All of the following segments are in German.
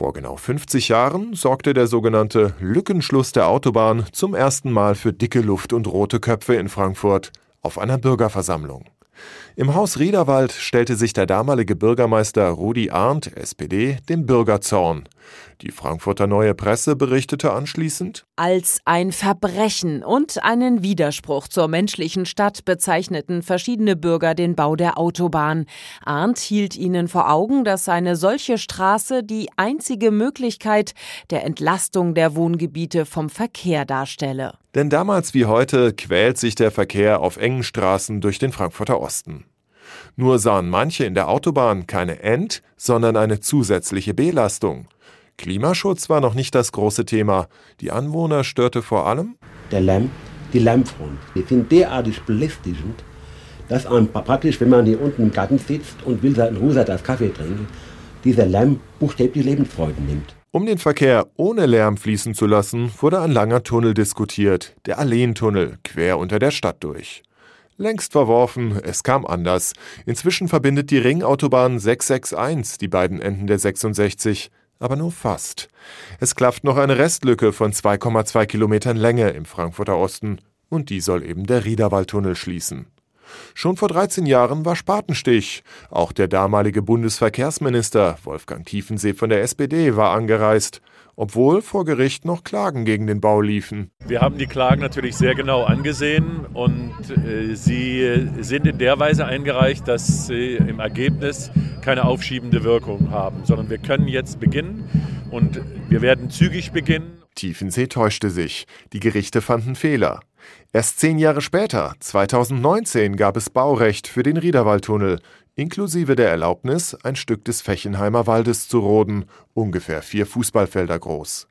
Vor genau 50 Jahren sorgte der sogenannte Lückenschluss der Autobahn zum ersten Mal für dicke Luft und rote Köpfe in Frankfurt auf einer Bürgerversammlung. Im Haus Riederwald stellte sich der damalige Bürgermeister Rudi Arndt, SPD, dem Bürgerzorn. Die Frankfurter Neue Presse berichtete anschließend, als ein Verbrechen und einen Widerspruch zur menschlichen Stadt bezeichneten verschiedene Bürger den Bau der Autobahn. Arndt hielt ihnen vor Augen, dass eine solche Straße die einzige Möglichkeit der Entlastung der Wohngebiete vom Verkehr darstelle. Denn damals wie heute quält sich der Verkehr auf engen Straßen durch den Frankfurter Osten. Nur sahen manche in der Autobahn keine End, sondern eine zusätzliche Belastung. Klimaschutz war noch nicht das große Thema. Die Anwohner störte vor allem der Lärm, die Lärmfront. Die sind derartig belästigend, dass einem praktisch, wenn man hier unten im Garten sitzt und will in Ruhe das Kaffee trinken, dieser Lärm buchstäblich Lebensfreude nimmt. Um den Verkehr ohne Lärm fließen zu lassen, wurde ein langer Tunnel diskutiert, der Alleentunnel, quer unter der Stadt durch. Längst verworfen, es kam anders. Inzwischen verbindet die Ringautobahn 661 die beiden Enden der 66, aber nur fast. Es klafft noch eine Restlücke von 2,2 Kilometern Länge im Frankfurter Osten und die soll eben der Riederwaldtunnel schließen. Schon vor 13 Jahren war Spatenstich. Auch der damalige Bundesverkehrsminister Wolfgang Tiefensee von der SPD war angereist, obwohl vor Gericht noch Klagen gegen den Bau liefen. Wir haben die Klagen natürlich sehr genau angesehen und äh, sie sind in der Weise eingereicht, dass sie im Ergebnis keine aufschiebende Wirkung haben, sondern wir können jetzt beginnen und wir werden zügig beginnen. Tiefensee täuschte sich. Die Gerichte fanden Fehler. Erst zehn Jahre später, 2019, gab es Baurecht für den Riederwaldtunnel, inklusive der Erlaubnis, ein Stück des Fechenheimer Waldes zu roden, ungefähr vier Fußballfelder groß.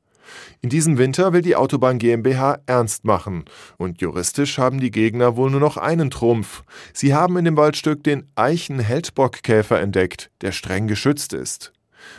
In diesem Winter will die Autobahn GmbH ernst machen. Und juristisch haben die Gegner wohl nur noch einen Trumpf. Sie haben in dem Waldstück den Eichen-Heldbock-Käfer entdeckt, der streng geschützt ist.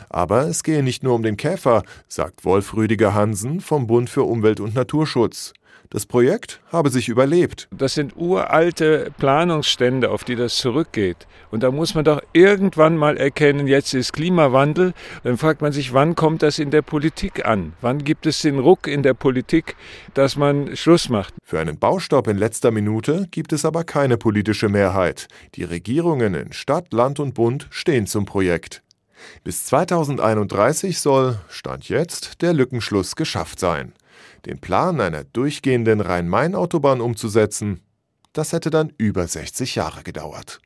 Aber es gehe nicht nur um den Käfer, sagt Wolf Rüdiger Hansen vom Bund für Umwelt und Naturschutz. Das Projekt habe sich überlebt. Das sind uralte Planungsstände, auf die das zurückgeht. Und da muss man doch irgendwann mal erkennen, jetzt ist Klimawandel. Dann fragt man sich, wann kommt das in der Politik an? Wann gibt es den Ruck in der Politik, dass man Schluss macht? Für einen Baustopp in letzter Minute gibt es aber keine politische Mehrheit. Die Regierungen in Stadt, Land und Bund stehen zum Projekt. Bis 2031 soll, Stand jetzt, der Lückenschluss geschafft sein. Den Plan einer durchgehenden Rhein-Main-Autobahn umzusetzen, das hätte dann über 60 Jahre gedauert.